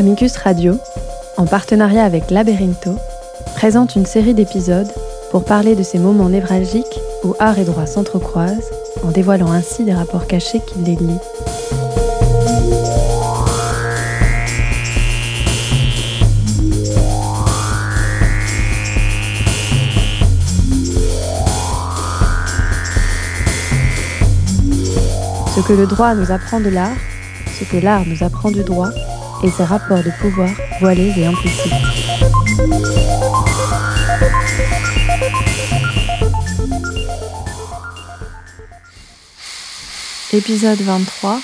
Amicus Radio, en partenariat avec Laberinto, présente une série d'épisodes pour parler de ces moments névralgiques où art et droit s'entrecroisent, en dévoilant ainsi des rapports cachés qui les lient. Ce que le droit nous apprend de l'art, ce que l'art nous apprend du droit, et ses rapports de pouvoir voilés et implicites. Épisode 23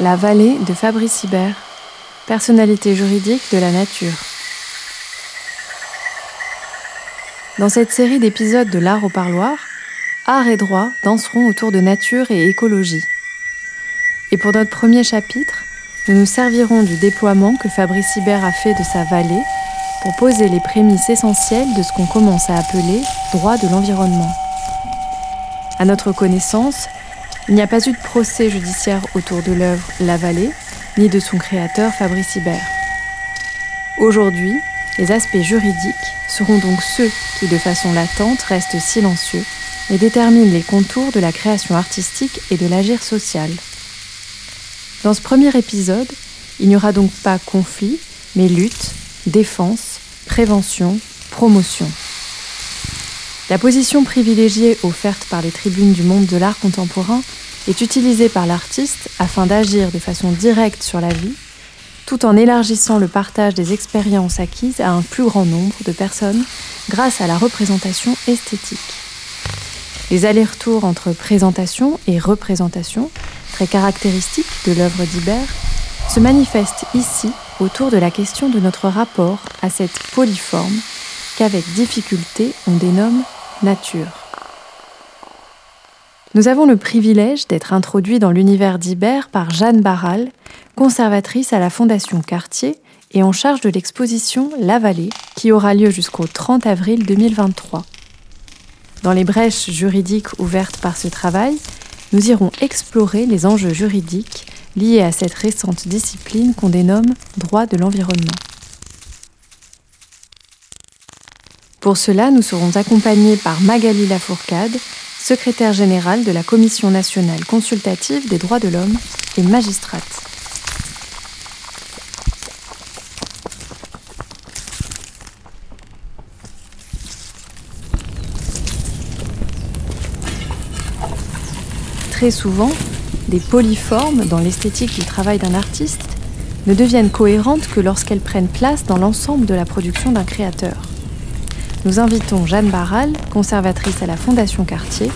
La vallée de Fabrice Hibert, personnalité juridique de la nature. Dans cette série d'épisodes de l'art au parloir, art et droit danseront autour de nature et écologie. Et pour notre premier chapitre, nous nous servirons du déploiement que Fabrice Hibert a fait de sa vallée pour poser les prémices essentielles de ce qu'on commence à appeler droit de l'environnement. À notre connaissance, il n'y a pas eu de procès judiciaire autour de l'œuvre La Vallée, ni de son créateur Fabrice Hibert. Aujourd'hui, les aspects juridiques seront donc ceux qui, de façon latente, restent silencieux et déterminent les contours de la création artistique et de l'agir social. Dans ce premier épisode, il n'y aura donc pas conflit, mais lutte, défense, prévention, promotion. La position privilégiée offerte par les tribunes du monde de l'art contemporain est utilisée par l'artiste afin d'agir de façon directe sur la vie, tout en élargissant le partage des expériences acquises à un plus grand nombre de personnes grâce à la représentation esthétique. Les allers-retours entre présentation et représentation très caractéristique de l'œuvre d'Hibert, se manifeste ici autour de la question de notre rapport à cette polyforme qu'avec difficulté on dénomme nature. Nous avons le privilège d'être introduits dans l'univers d'Hibert par Jeanne Barral, conservatrice à la Fondation Cartier et en charge de l'exposition La Vallée, qui aura lieu jusqu'au 30 avril 2023. Dans les brèches juridiques ouvertes par ce travail, nous irons explorer les enjeux juridiques liés à cette récente discipline qu'on dénomme droit de l'environnement. Pour cela, nous serons accompagnés par Magali Lafourcade, secrétaire générale de la Commission nationale consultative des droits de l'homme et magistrate. Très souvent, des polyformes dans l'esthétique du travail d'un artiste ne deviennent cohérentes que lorsqu'elles prennent place dans l'ensemble de la production d'un créateur. Nous invitons Jeanne Barral, conservatrice à la Fondation Cartier,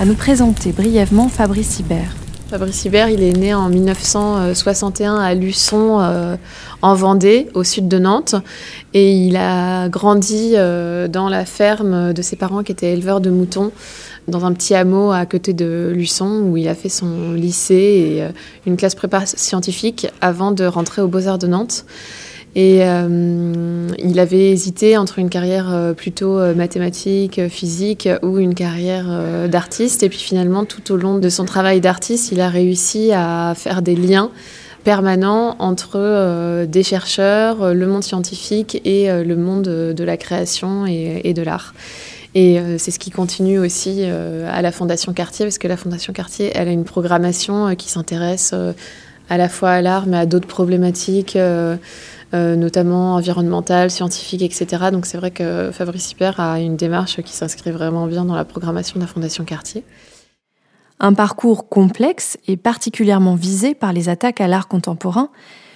à nous présenter brièvement Fabrice Hibert. Fabrice Hibert, il est né en 1961 à Luçon, euh, en Vendée, au sud de Nantes. Et il a grandi euh, dans la ferme de ses parents qui étaient éleveurs de moutons dans un petit hameau à côté de Luçon où il a fait son lycée et euh, une classe prépa scientifique avant de rentrer aux Beaux-Arts de Nantes. Et euh, il avait hésité entre une carrière euh, plutôt mathématique, physique ou une carrière d'artiste. Et puis finalement, tout au long de son travail d'artiste, il a réussi à faire des liens permanents entre des chercheurs, le monde scientifique et le monde de la création et de l'art. Et euh, c'est ce qui continue aussi euh, à la Fondation Cartier, parce que la Fondation Cartier, elle a une programmation euh, qui s'intéresse à la fois à l'art, mais à d'autres problématiques, notamment environnementales, scientifiques, etc. Donc c'est vrai que Fabrice Hyper a une démarche qui s'inscrit vraiment bien dans la programmation de la Fondation Cartier. Un parcours complexe et particulièrement visé par les attaques à l'art contemporain,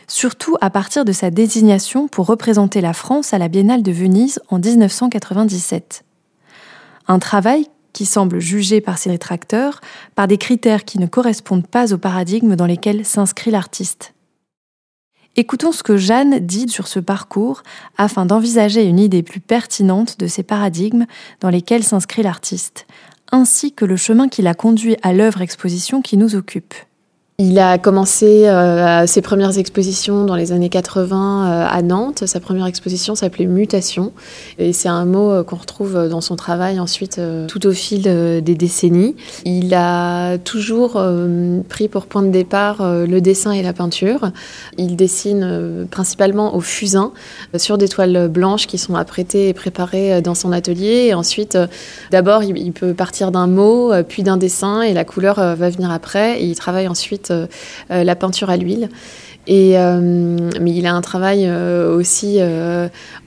surtout à partir de sa désignation pour représenter la France à la Biennale de Venise en 1997. Un travail qui semble jugé par ses rétracteurs par des critères qui ne correspondent pas au paradigme dans lesquels s'inscrit l'artiste. Écoutons ce que Jeanne dit sur ce parcours afin d'envisager une idée plus pertinente de ces paradigmes dans lesquels s'inscrit l'artiste, ainsi que le chemin qui l'a conduit à l'œuvre exposition qui nous occupe. Il a commencé euh, ses premières expositions dans les années 80 euh, à Nantes. Sa première exposition s'appelait Mutation. Et c'est un mot euh, qu'on retrouve dans son travail ensuite tout au fil des décennies. Il a toujours pris pour point de départ le dessin et la peinture. Il dessine principalement au fusain sur des toiles blanches qui sont apprêtées et préparées dans son atelier. Et ensuite, d'abord, il peut partir d'un mot, puis d'un dessin et la couleur va venir après. Et il travaille ensuite euh, euh, la peinture à l'huile. Et, euh, mais il a un travail aussi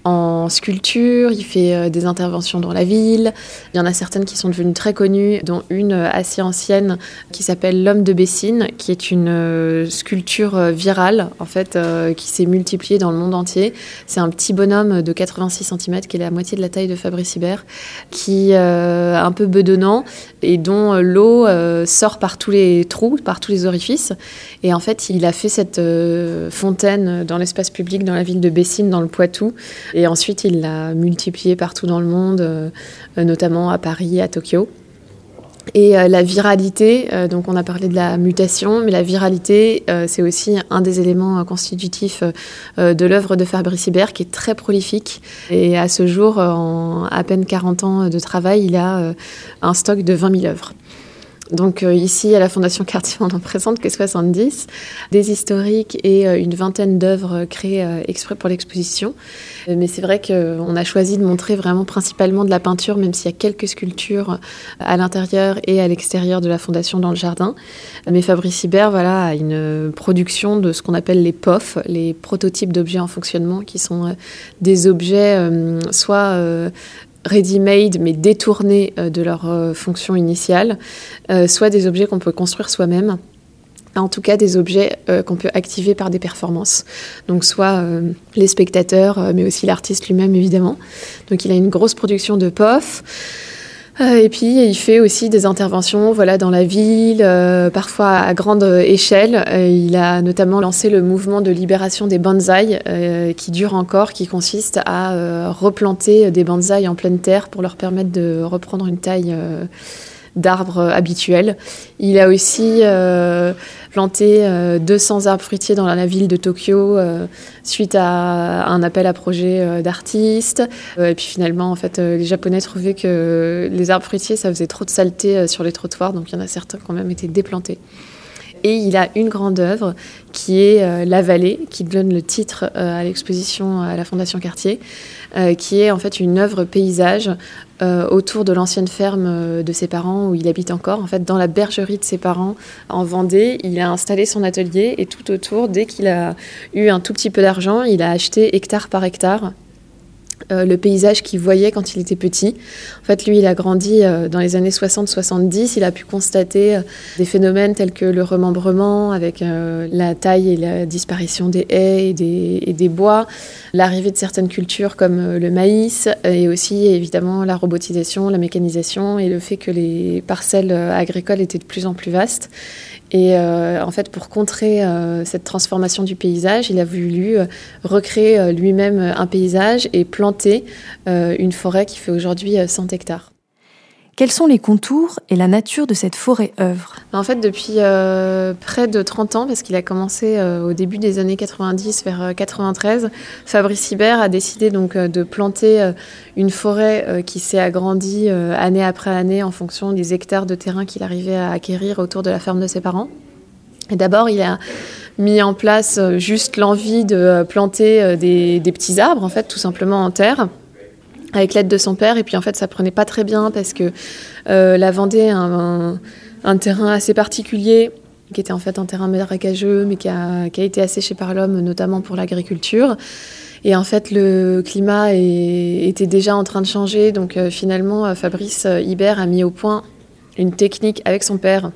en sculpture, il fait des interventions dans la ville. Il y en a certaines qui sont devenues très connues, dont une assez ancienne qui s'appelle L'homme de Bessine, qui est une sculpture virale, en fait, qui s'est multipliée dans le monde entier. C'est un petit bonhomme de 86 cm, qui est la moitié de la taille de Fabrice Hibert, qui est un peu bedonnant et dont l'eau sort par tous les trous, par tous les orifices et en fait, il a fait cette euh, fontaine dans l'espace public dans la ville de Bessines, dans le Poitou. Et ensuite, il l'a multipliée partout dans le monde, euh, notamment à Paris, à Tokyo. Et euh, la viralité, donc on a parlé de la mutation, mais la viralité, c'est aussi un des éléments constitutifs de l'œuvre de Fabrice Hibert, qui est très prolifique. Et à ce jour, en à peine 40 ans de travail, il a un stock de 20 000 œuvres. Donc euh, ici, à la Fondation Cartier, on n'en présente que 70, des historiques et euh, une vingtaine d'œuvres créées euh, exprès pour l'exposition. mais c'est vrai qu'on a choisi de montrer vraiment principalement de la peinture, même s'il y a quelques sculptures à l'intérieur et à l'extérieur de la Fondation dans le jardin. Mais Fabrice Hibert voilà, a une production de ce qu'on appelle les POF, les prototypes d'objets en fonctionnement, qui sont des objets soit ready-made mais détournés euh, de leur euh, fonction initiale, euh, soit des objets qu'on peut construire soi-même en tout cas des objets qu'on peut activer par des performances. Donc soit les spectateurs, mais aussi l'artiste lui-même évidemment. Donc il a une grosse production de POF. Euh, et puis il fait aussi des interventions voilà, dans la ville, euh, parfois à grande échelle. Euh, il a notamment lancé le mouvement de libération des bonsaïs qui dure encore, qui consiste à replanter des bonsaïs en pleine terre pour leur permettre de reprendre une taille d'arbres habituels. Il a aussi planté 200 arbres fruitiers dans la ville de Tokyo suite à un appel à projet d'artistes. et puis finalement, en fait, les Japonais trouvaient que les arbres fruitiers, ça faisait trop de saleté sur les trottoirs, donc il y en a certains qui ont même été déplantés. Et il a une grande œuvre qui est La Vallée, qui donne le titre à l'exposition à la Fondation Cartier, qui est en fait une œuvre paysage euh, autour de l'ancienne ferme euh, de ses parents où il habite encore. En fait, dans la bergerie de ses parents en Vendée, il a installé son atelier et tout autour, dès qu'il a eu un tout petit peu d'argent, il a acheté hectare par hectare euh, le paysage qu'il voyait quand il était petit. En fait, lui, il a grandi euh, dans les années 60-70. Il a pu constater euh, des phénomènes tels que le remembrement avec la taille et la disparition des haies et des, bois, l'arrivée de certaines cultures comme le maïs et aussi évidemment la robotisation, la mécanisation et le fait que les parcelles agricoles étaient de plus en plus vastes. Et en fait, pour contrer cette transformation du paysage, il a voulu recréer lui-même un paysage et planter une forêt qui fait aujourd'hui 100 hectares. Quels sont les contours et la nature de cette forêt-œuvre En fait, depuis près de 30 ans, parce qu'il a commencé au début des années 90, vers 93, Fabrice Hibert a décidé donc de planter une forêt qui s'est agrandie année après année en fonction des hectares de terrain qu'il arrivait à acquérir autour de la ferme de ses parents. D'abord, il a mis en place juste l'envie de planter des, des petits arbres, en fait, tout simplement en terre avec l'aide de son père. Et puis en fait, ça prenait pas très bien parce que euh, la Vendée a un, terrain assez particulier qui était en fait un terrain marécageux, mais qui a, été asséché par l'homme, notamment pour l'agriculture. Et en fait, le climat était déjà en train de changer. Donc euh, finalement, euh, Fabrice Hibert a mis au point une technique avec son père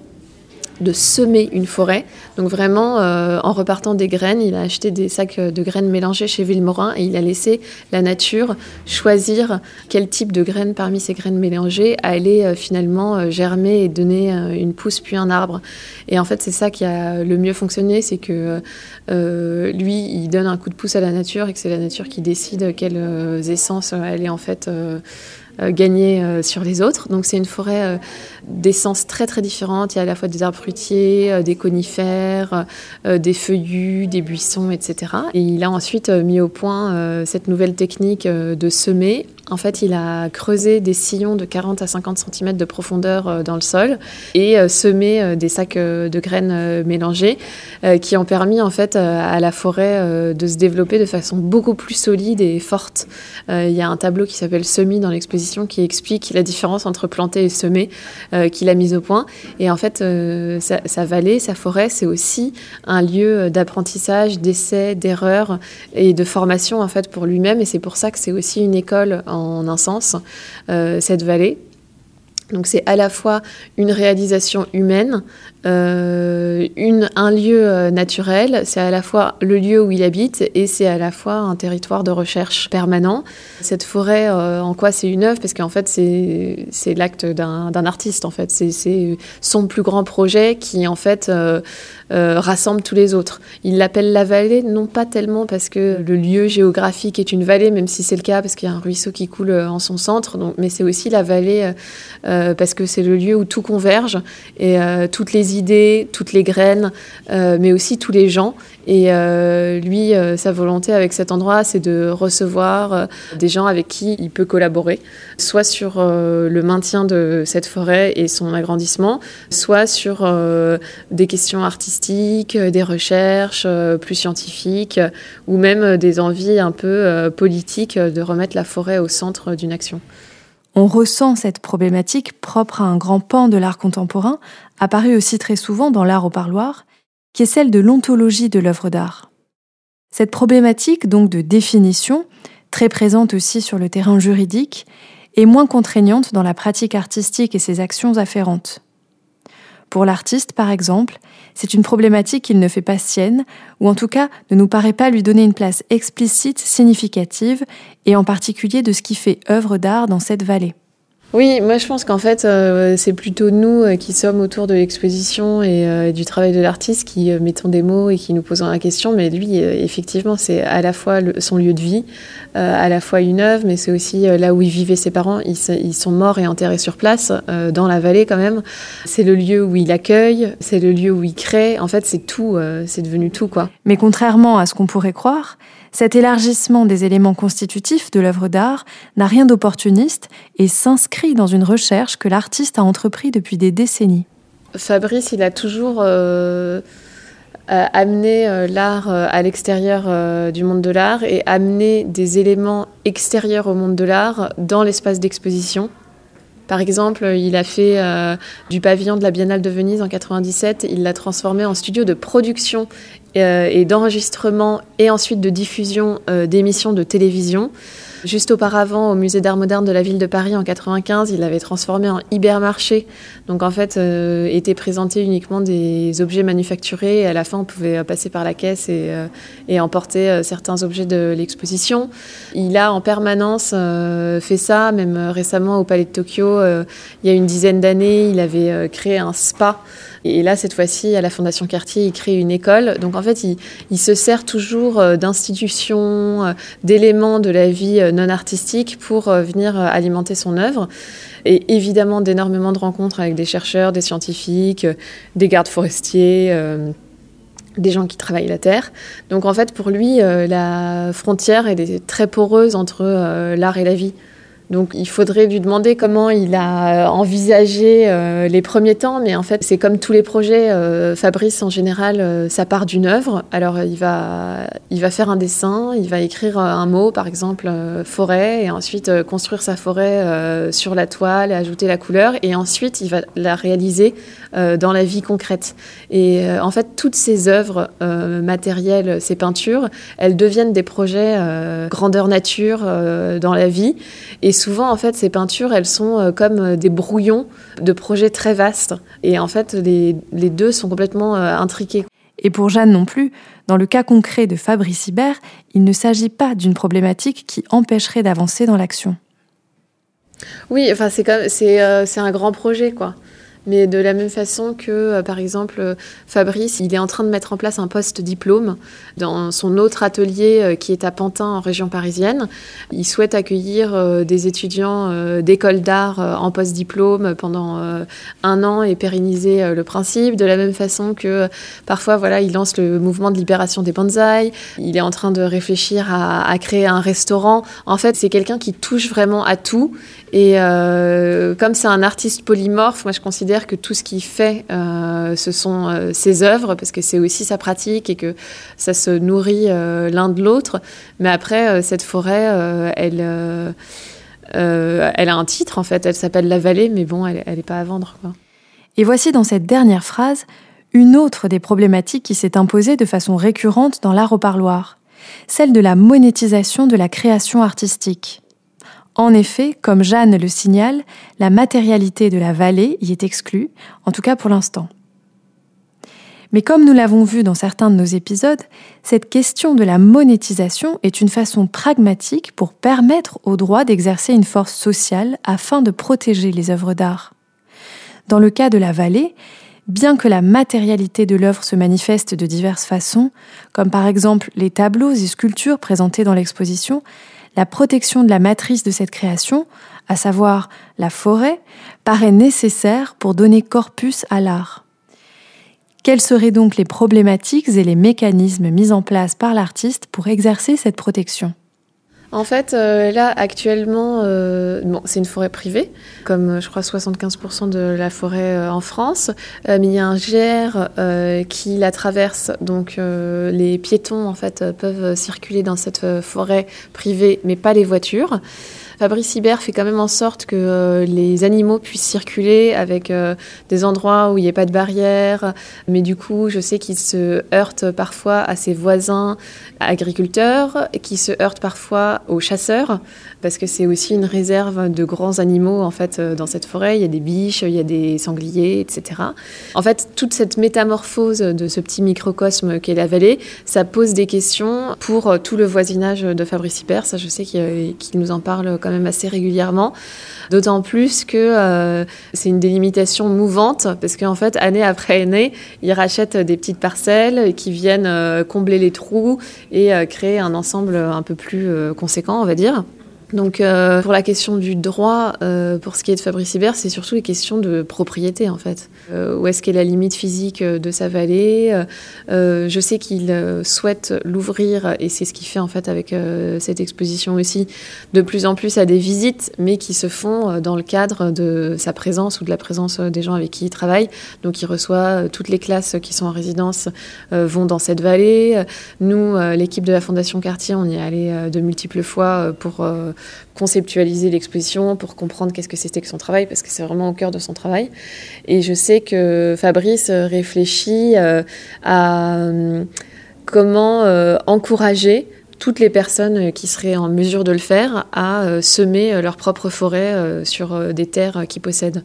de semer une forêt. Donc vraiment, euh, en repartant des graines, il a acheté des sacs de graines mélangées chez Villemorin et il a laissé la nature choisir quel type de graines parmi ces graines mélangées allait euh, finalement euh, germer et donner une pousse puis un arbre. Et en fait, c'est ça qui a le mieux fonctionné, c'est que lui, il donne un coup de pouce à la nature et que c'est la nature qui décide quelles essences elle est en fait gagner sur les autres. Donc c'est une forêt d'essence très très différentes. Il y a à la fois des arbres fruitiers, des conifères, des feuillus, des buissons, etc. Et il a ensuite mis au point cette nouvelle technique de semer en fait, il a creusé des sillons de 40 à 50 cm de profondeur euh, dans le sol et euh, semé euh, des sacs de graines mélangées qui ont permis en fait à la forêt de se développer de façon beaucoup plus solide et forte. Il y a un tableau qui s'appelle Semis dans l'exposition qui explique la différence entre planter et semer qu'il a mis au point. Et en fait, sa, vallée, sa forêt, c'est aussi un lieu d'apprentissage, d'essai, d'erreur et de formation en fait pour lui-même. Et c'est pour ça que c'est aussi une école en un sens, euh, cette vallée. Donc c'est à la fois une réalisation humaine, euh, un lieu euh, naturel, c'est à la fois le lieu où il habite et c'est à la fois un territoire de recherche permanent. Cette forêt, en quoi c'est une œuvre? Parce qu'en fait c'est l'acte d'un artiste en fait. C'est son plus grand projet qui en fait euh, rassemble tous les autres. Il l'appelle la vallée, non pas tellement parce que le lieu géographique est une vallée, même si c'est le cas, parce qu'il y a un ruisseau qui coule euh, en son centre, donc, mais c'est aussi la vallée euh, parce que c'est le lieu où tout converge, et toutes les idées, toutes les graines, mais aussi tous les gens. Et lui, sa volonté avec cet endroit, c'est de recevoir des gens avec qui il peut collaborer, soit sur le maintien de cette forêt et son agrandissement, soit sur des questions artistiques euh, des recherches euh, plus scientifiques euh, ou même des envies un peu politiques de remettre la forêt au centre d'une action. On ressent cette problématique propre à un grand pan de l'art contemporain, apparu aussi très souvent dans l'art au parloir, qui est celle de l'ontologie de l'œuvre d'art. Cette problématique donc de définition, très présente aussi sur le terrain juridique, est moins contraignante dans la pratique artistique et ses actions afférentes. Pour l'artiste, par exemple, c'est une problématique qu'il ne fait pas sienne, ou en tout cas ne nous paraît pas lui donner une place explicite, significative, et en particulier de ce qui fait œuvre d'art dans cette vallée. Oui, moi je pense qu'en fait, euh, c'est plutôt nous euh, qui sommes autour de l'exposition et euh, du travail de l'artiste qui mettons des mots et qui nous posons la question. Mais lui, effectivement, c'est à la fois son lieu de vie, à la fois une œuvre, mais c'est aussi là où il vivait ses parents. Ils, ils, sont morts et enterrés sur place, dans la vallée quand même. C'est le lieu où il accueille, c'est le lieu où il crée. En fait, c'est tout, c'est devenu tout, quoi. Mais contrairement à ce qu'on pourrait croire, cet élargissement des éléments constitutifs de l'œuvre d'art n'a rien d'opportuniste et s'inscrit dans une recherche que l'artiste a entrepris depuis des décennies. Fabrice, il a toujours euh, amené euh, l'art euh, à l'extérieur du monde de l'art et amené des éléments extérieurs au monde de l'art dans l'espace d'exposition. Par exemple, il a fait du pavillon de la Biennale de Venise en 97, il l'a transformé en studio de production euh, et d'enregistrement et ensuite de diffusion euh, d'émissions de télévision. Juste auparavant, au musée d'art moderne de la ville de Paris en 95, il l'avait transformé en hypermarché. Donc en fait, euh, étaient présentés uniquement des objets manufacturés. À la fin, on pouvait passer par la caisse et, euh, et emporter certains objets de l'exposition. Il a en permanence fait ça, même récemment au Palais de Tokyo, il y a une dizaine d'années, il avait créé un spa et là, cette fois-ci, à la Fondation Cartier, il crée une école. Donc en fait, il, se sert toujours euh, d'institutions, euh, d'éléments de la vie euh, non artistique pour venir alimenter son œuvre. Et évidemment, d'énormément de rencontres avec des chercheurs, des scientifiques, des gardes forestiers des gens qui travaillent la terre. Donc en fait, pour lui, la frontière, elle est très poreuse entre l'art et la vie. Donc il faudrait lui demander comment il a euh, envisagé euh, les premiers temps, mais en fait c'est comme tous les projets, euh, Fabrice en général, ça part d'une œuvre. Alors il va, il va faire un dessin, il va écrire un mot, par exemple forêt, et ensuite construire sa forêt sur la toile, ajouter la couleur, et ensuite il va la réaliser dans la vie concrète. Et en fait toutes ces œuvres matérielles, ces peintures, elles deviennent des projets grandeur nature dans la vie. Et souvent, en fait, ces peintures, elles sont euh, comme euh, des brouillons de projets très vastes. Et en fait, les, deux sont complètement euh, intriqués. Et pour Jeanne non plus, dans le cas concret de Fabrice Hibert, il ne s'agit pas d'une problématique qui empêcherait d'avancer dans l'action. Oui, enfin, c'est, c'est, un grand projet, quoi. Mais de la même façon que, euh, par exemple, euh, Fabrice, il est en train de mettre en place un post-diplôme dans son autre atelier euh, qui est à Pantin, en région parisienne. Il souhaite accueillir des étudiants d'école d'art en post-diplôme pendant un an et pérenniser le principe. De la même façon que, parfois, voilà, il lance le mouvement de libération des bonsaïs. Il est en train de réfléchir à créer un restaurant. En fait, c'est quelqu'un qui touche vraiment à tout. Et comme c'est un artiste polymorphe, moi je considère que tout ce qu'il fait, euh, ce sont euh, ses œuvres, parce que c'est aussi sa pratique et que ça se nourrit euh, l'un de l'autre. Mais après, cette forêt, elle, elle a un titre, en fait. Elle s'appelle La Vallée, mais bon, elle n'est pas à vendre. Et voici dans cette dernière phrase une autre des problématiques qui s'est imposée de façon récurrente dans l'art au parloir, celle de la monétisation de la création artistique. En effet, comme Jeanne le signale, la matérialité de la vallée y est exclue, en tout cas pour l'instant. Mais comme nous l'avons vu dans certains de nos épisodes, cette question de la monétisation est une façon pragmatique pour permettre au droit d'exercer une force sociale afin de protéger les œuvres d'art. Dans le cas de la vallée, bien que la matérialité de l'œuvre se manifeste de diverses façons, comme par exemple les tableaux et sculptures présentés dans l'exposition, la protection de la matrice de cette création, à savoir la forêt, paraît nécessaire pour donner corpus à l'art. Quelles seraient donc les problématiques et les mécanismes mis en place par l'artiste pour exercer cette protection? En fait, euh, là, actuellement, euh, bon, c'est une forêt privée, comme euh, je crois 75% de la forêt en France. mais il y a un GR qui la traverse, donc les piétons, en fait, peuvent circuler dans cette forêt privée, mais pas les voitures. Fabrice Hibert fait quand même en sorte que euh, les animaux puissent circuler avec euh, des endroits où il n'y ait pas de barrière. Mais du coup, je sais qu'il se heurte parfois à ses voisins agriculteurs, qui se heurte parfois aux chasseurs, parce que c'est aussi une réserve de grands animaux en fait euh, dans cette forêt. Il y a des biches, il y a des sangliers, etc. En fait, toute cette métamorphose de ce petit microcosme qu'est la vallée, ça pose des questions pour tout le voisinage de Fabrice Hibert. Ça, je sais qu'il nous en parle quand même assez régulièrement. D'autant plus que euh, c'est une délimitation mouvante, parce qu'en fait, année après année, ils rachètent des petites parcelles qui viennent euh, combler les trous et euh, créer un ensemble un peu plus conséquent, on va dire. Donc euh, pour la question du droit, euh, pour ce qui est de Fabrice Hibert, c'est surtout les questions de propriété en fait. Euh, où est-ce qu'est la limite physique de sa vallée Je sais qu'il souhaite l'ouvrir et c'est ce qu'il fait en fait avec cette exposition aussi, de plus en plus à des visites, mais qui se font dans le cadre de sa présence ou de la présence des gens avec qui il travaille. Donc il reçoit toutes les classes qui sont en résidence vont dans cette vallée. Nous, l'équipe de la Fondation Cartier, on y est allé de multiples fois pour conceptualiser l'exposition, pour comprendre qu'est-ce que c'était que son travail, parce que c'est vraiment au cœur de son travail. Et je sais que Fabrice réfléchit euh, à euh, comment euh, encourager toutes les personnes qui seraient en mesure de le faire à semer leur propre forêt sur des terres qu'ils possèdent.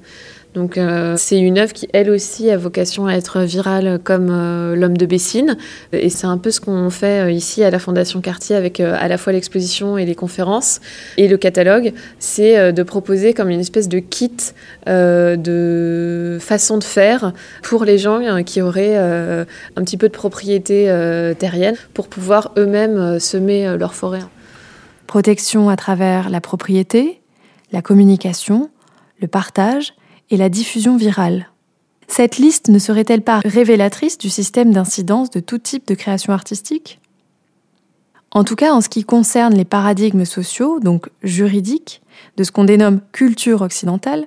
Donc euh, c'est une œuvre qui, elle aussi, a vocation à être virale comme euh, L'homme de Bessine. Et c'est un peu ce qu'on fait euh, ici à la Fondation Cartier avec à la fois l'exposition et les conférences et le catalogue. C'est de proposer comme une espèce de kit de façon de faire pour les gens qui auraient un petit peu de propriété terrienne pour pouvoir eux-mêmes semer leur forêt. Protection à travers la propriété, la communication, le partage et la diffusion virale. Cette liste ne serait-elle pas révélatrice du système d'incidence de tout type de création artistique? En tout cas, en ce qui concerne les paradigmes sociaux, donc juridiques, de ce qu'on dénomme culture occidentale,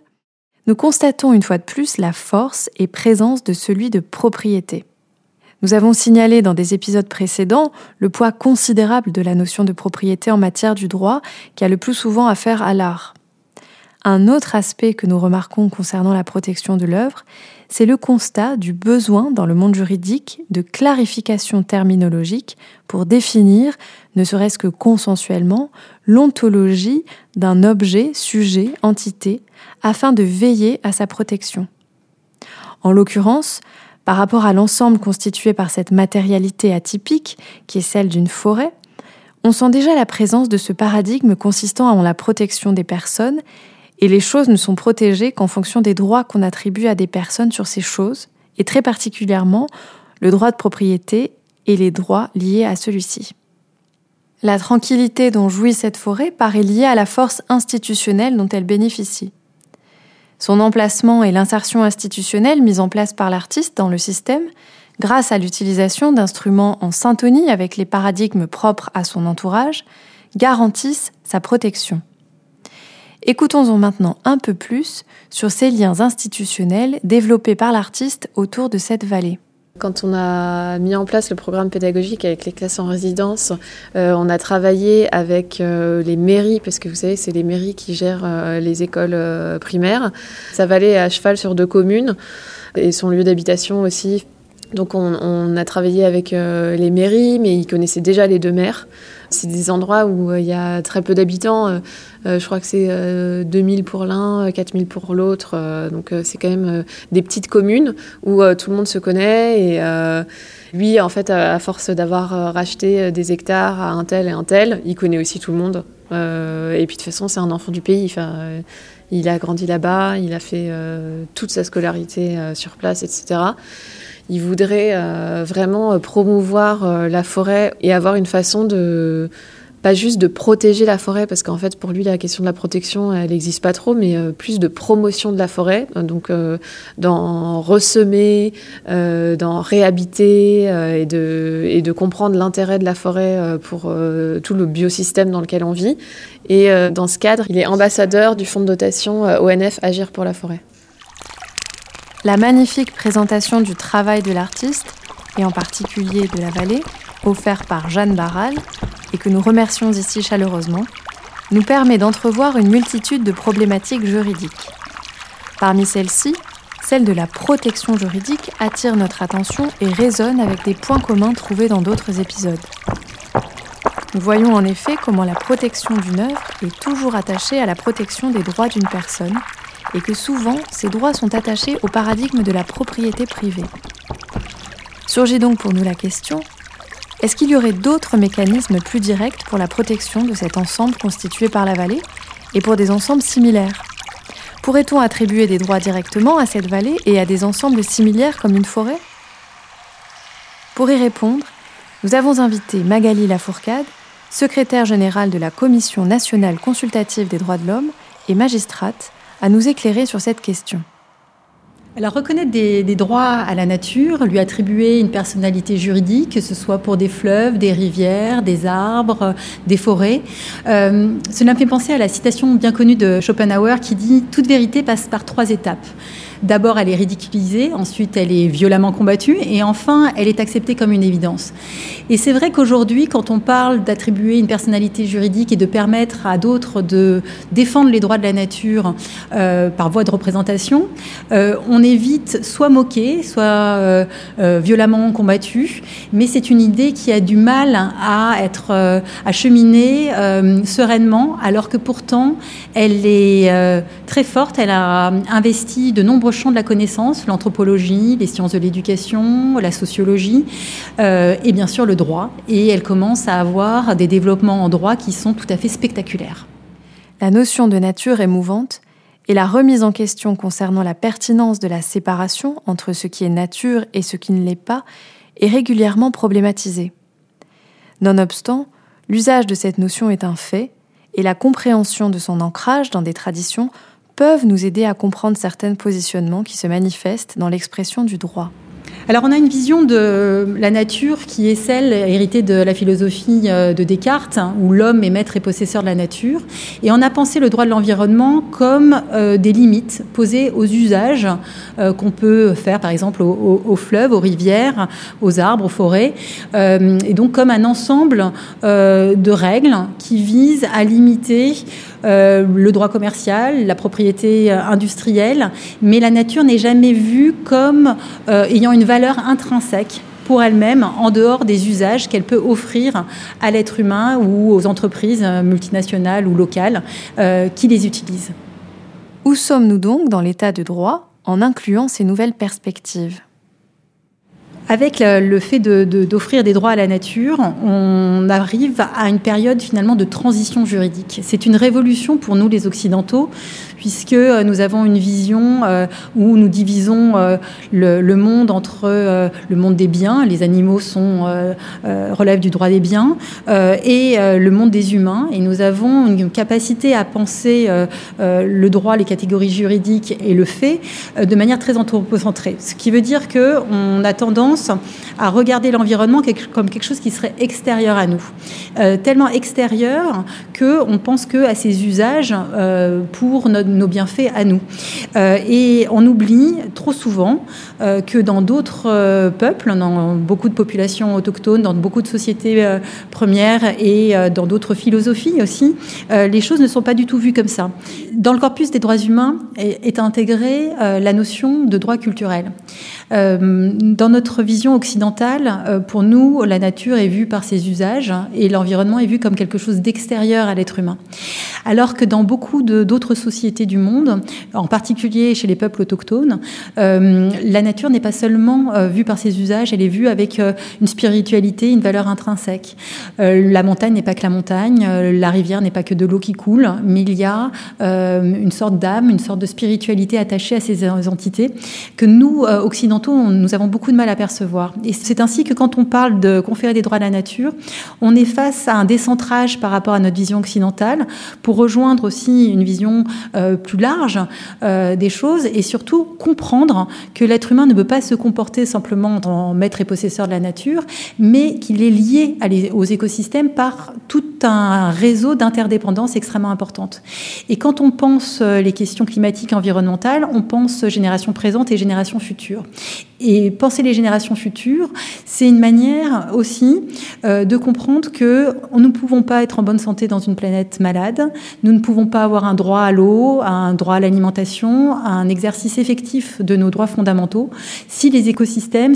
nous constatons une fois de plus la force et présence de celui de propriété. Nous avons signalé dans des épisodes précédents le poids considérable de la notion de propriété en matière du droit qui a le plus souvent affaire à l'art. Un autre aspect que nous remarquons concernant la protection de l'œuvre, c'est le constat du besoin dans le monde juridique de clarification terminologique pour définir, ne serait-ce que consensuellement, l'ontologie d'un objet, sujet, entité, afin de veiller à sa protection. En l'occurrence, par rapport à l'ensemble constitué par cette matérialité atypique, qui est celle d'une forêt, on sent déjà la présence de ce paradigme consistant en la protection des personnes Et les choses ne sont protégées qu'en fonction des droits qu'on attribue à des personnes sur ces choses, et très particulièrement le droit de propriété et les droits liés à celui-ci. La tranquillité dont jouit cette forêt paraît liée à la force institutionnelle dont elle bénéficie. Son emplacement et l'insertion institutionnelle mise en place par l'artiste dans le système, grâce à l'utilisation d'instruments en syntonie avec les paradigmes propres à son entourage, garantissent sa protection. Écoutons-en maintenant un peu plus sur ces liens institutionnels développés par l'artiste autour de cette vallée. Quand on a mis en place le programme pédagogique avec les classes en résidence, euh, on a travaillé avec euh, les mairies, parce que vous savez, c'est les mairies qui gèrent euh, les écoles primaires. Ça valait à cheval sur deux communes et son lieu d'habitation aussi. Donc on, a travaillé avec les mairies, mais ils connaissaient déjà les deux maires. C'est des endroits où il y a très peu d'habitants. je crois que c'est 2000 pour l'un, 4000 pour l'autre. donc c'est quand même des petites communes où tout le monde se connaît. Et lui, en fait, à force d'avoir racheté des hectares à un tel et un tel, il connaît aussi tout le monde. et puis de toute façon, c'est un enfant du pays. Il a grandi là-bas, il a fait toute sa scolarité sur place, etc. Il voudrait euh, vraiment euh, promouvoir euh, la forêt et avoir une façon de pas juste de protéger la forêt, parce qu'en fait, pour lui, la question de la protection, elle n'existe pas trop, mais plus de promotion de la forêt, donc d'en ressemer, d'en réhabiter et, de, et de comprendre l'intérêt de la forêt pour tout le biosystème dans lequel on vit. Et dans ce cadre, il est ambassadeur du fonds de dotation ONF Agir pour la forêt. La magnifique présentation du travail de l'artiste, et en particulier de la vallée, offerte par Jeanne Barral, et que nous remercions ici chaleureusement, nous permet d'entrevoir une multitude de problématiques juridiques. Parmi celles-ci, celle de la protection juridique attire notre attention et résonne avec des points communs trouvés dans d'autres épisodes. Nous voyons en effet comment la protection d'une œuvre est toujours attachée à la protection des droits d'une personne et que souvent ces droits sont attachés au paradigme de la propriété privée. Surgit donc pour nous la question, est-ce qu'il y aurait d'autres mécanismes plus directs pour la protection de cet ensemble constitué par la vallée et pour des ensembles similaires? Pourrait-on attribuer des droits directement à cette vallée et à des ensembles similaires comme une forêt? Pour y répondre, nous avons invité Magali Lafourcade, secrétaire générale de la Commission nationale consultative des droits de l'homme et magistrate, à nous éclairer sur cette question. Alors reconnaître des, droits à la nature, lui attribuer une personnalité juridique, que ce soit pour des fleuves, des rivières, des arbres, des forêts, euh, cela me fait penser à la citation bien connue de Schopenhauer qui dit ⁇ Toute vérité passe par trois étapes ⁇ D'abord, elle est ridiculisée, ensuite, elle est violemment combattue, et enfin, elle est acceptée comme une évidence. Et c'est vrai qu'aujourd'hui, quand on parle d'attribuer une personnalité juridique et de permettre à d'autres de défendre les droits de la nature euh, par voie de représentation, euh, on est vite soit moqué, soit euh, violemment combattu, mais c'est une idée qui a du mal à être à cheminer sereinement, alors que pourtant, elle est très forte, elle a investi de nombreux de la connaissance, l'anthropologie, les sciences de l'éducation, la sociologie euh, et bien sûr le droit. Et elle commence à avoir des développements en droit qui sont tout à fait spectaculaires. La notion de nature est mouvante et la remise en question concernant la pertinence de la séparation entre ce qui est nature et ce qui ne l'est pas est régulièrement problématisée. Nonobstant, l'usage de cette notion est un fait et la compréhension de son ancrage dans des traditions peuvent nous aider à comprendre certains positionnements qui se manifestent dans l'expression du droit. Alors on a une vision de la nature qui est celle héritée de la philosophie euh, de Descartes, hein, où l'homme est maître et possesseur de la nature. Et on a pensé le droit de l'environnement comme euh, des limites posées aux usages euh, qu'on peut faire, par exemple, aux, fleuves, aux rivières, aux arbres, aux forêts. et donc comme un ensemble de règles qui visent à limiter le droit commercial, la propriété industrielle, mais la nature n'est jamais vue comme ayant une valeur intrinsèque pour elle-même en dehors des usages qu'elle peut offrir à l'être humain ou aux entreprises multinationales ou locales euh, qui les utilisent. Où sommes-nous donc dans l'état de droit en incluant ces nouvelles perspectives? Avec le fait d'offrir des droits à la nature, on arrive à une période finalement de transition juridique. C'est une révolution pour nous les Occidentaux, puisque nous avons une vision où nous divisons le, monde entre le monde des biens, les animaux relèvent du droit des biens, et le monde des humains. Et nous avons une capacité à penser le droit, les catégories juridiques et le fait de manière très anthropocentrée. Ce qui veut dire qu'on a tendance à regarder l'environnement comme quelque chose qui serait extérieur à nous. Euh, tellement extérieur qu'on pense que à ses usages euh, pour nos bienfaits à nous. Euh, et on oublie trop souvent que dans d'autres peuples, dans beaucoup de populations autochtones, dans beaucoup de sociétés premières et dans d'autres philosophies aussi, les choses ne sont pas du tout vues comme ça. Dans le corpus des droits humains est, intégrée la notion de droit culturel. dans notre vision occidentale, pour nous, la nature est vue par ses usages et l'environnement est vu comme quelque chose d'extérieur à l'être humain. Alors que dans beaucoup d'autres sociétés du monde, en particulier chez les peuples autochtones, euh, la n'est pas seulement euh, vue par ses usages, elle est vue avec euh, une spiritualité, une valeur intrinsèque. la montagne n'est pas que la montagne, la rivière n'est pas que de l'eau qui coule, mais il y a une sorte d'âme, une sorte de spiritualité attachée à ces entités que nous, occidentaux, nous avons beaucoup de mal à percevoir. Et c'est ainsi que quand on parle de conférer des droits à la nature, on est face à un décentrage par rapport à notre vision occidentale pour rejoindre aussi une vision euh, plus large euh, des choses et surtout comprendre que l'être humain ne peut pas se comporter simplement en maître et possesseur de la nature, mais qu'il est lié aux écosystèmes par tout un réseau d'interdépendance extrêmement importante. Et quand on pense euh, les questions climatiques et environnementales, on pense génération présente et génération future. Et penser les générations futures, c'est une manière aussi euh, de comprendre que nous ne pouvons pas être en bonne santé dans une planète malade, nous ne pouvons pas avoir un droit à l'eau, un droit à l'alimentation, un exercice effectif de nos droits fondamentaux si les écosystèmes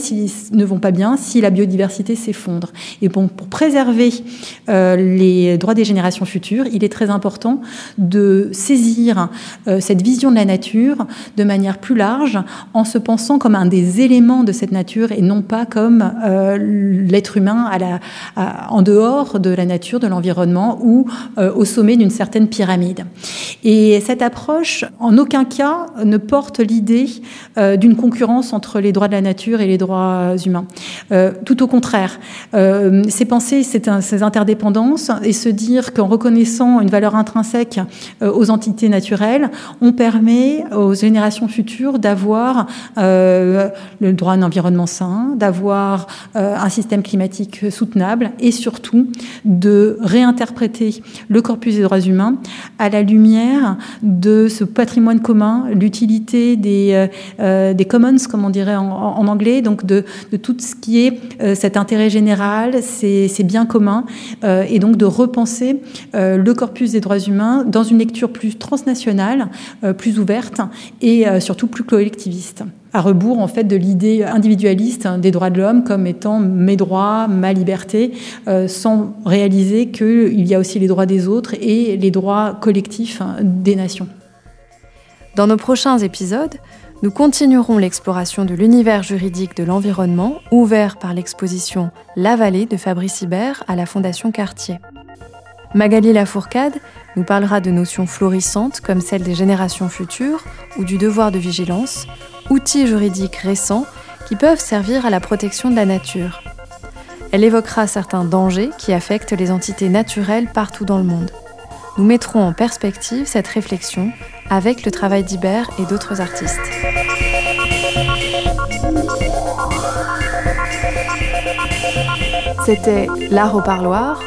ne vont pas bien, si la biodiversité s'effondre. Et bon, pour préserver euh, les droits des générations futures, il est très important de saisir euh, cette vision de la nature de manière plus large en se pensant comme un des éléments de cette nature et non pas comme euh, l'être humain en dehors de la nature, de l'environnement ou euh, au sommet d'une certaine pyramide. Et cette approche, en aucun cas, ne porte l'idée euh, d'une concurrence entre les droits de la nature et les droits humains. tout au contraire, c'est penser ces interdépendances et se dire qu'en reconnaissant une valeur intrinsèque aux entités naturelles, on permet aux générations futures d'avoir le droit à un environnement sain, d'avoir euh, un système climatique soutenable et surtout de réinterpréter le corpus des droits humains à la lumière de ce patrimoine commun, l'utilité des, euh, euh, des commons, comme on dirait en, anglais, donc de, de, tout ce qui est cet intérêt général, ces, ces biens communs, et donc de repenser le corpus des droits humains dans une lecture plus transnationale, plus ouverte et surtout plus collectiviste à rebours en fait de l'idée individualiste des droits de l'homme comme étant mes droits, ma liberté, euh, sans réaliser qu'il y a aussi les droits des autres et les droits collectifs hein, des nations. Dans nos prochains épisodes, nous continuerons l'exploration de l'univers juridique de l'environnement ouvert par l'exposition La Vallée de Fabrice Hibert à la Fondation Cartier. Magali Lafourcade nous parlera de notions florissantes comme celle des générations futures ou du devoir de vigilance, outils juridiques récents qui peuvent servir à la protection de la nature. Elle évoquera certains dangers qui affectent les entités naturelles partout dans le monde. Nous mettrons en perspective cette réflexion avec le travail d'Hibert et d'autres artistes. C'était L'Art au Parloir,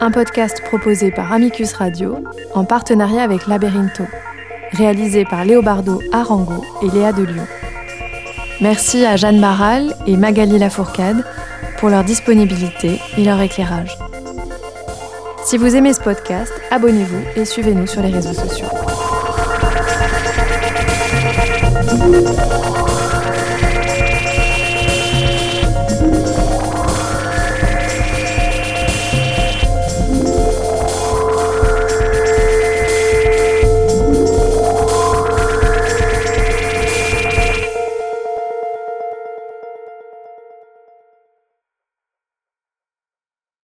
un podcast proposé par Amicus Radio en partenariat avec Laberinto réalisé par Léobardo Arango et Léa de Lyon. Merci à Jeanne Barral et Magali Lafourcade pour leur disponibilité et leur éclairage. Si vous aimez ce podcast, abonnez-vous et suivez-nous sur les réseaux sociaux.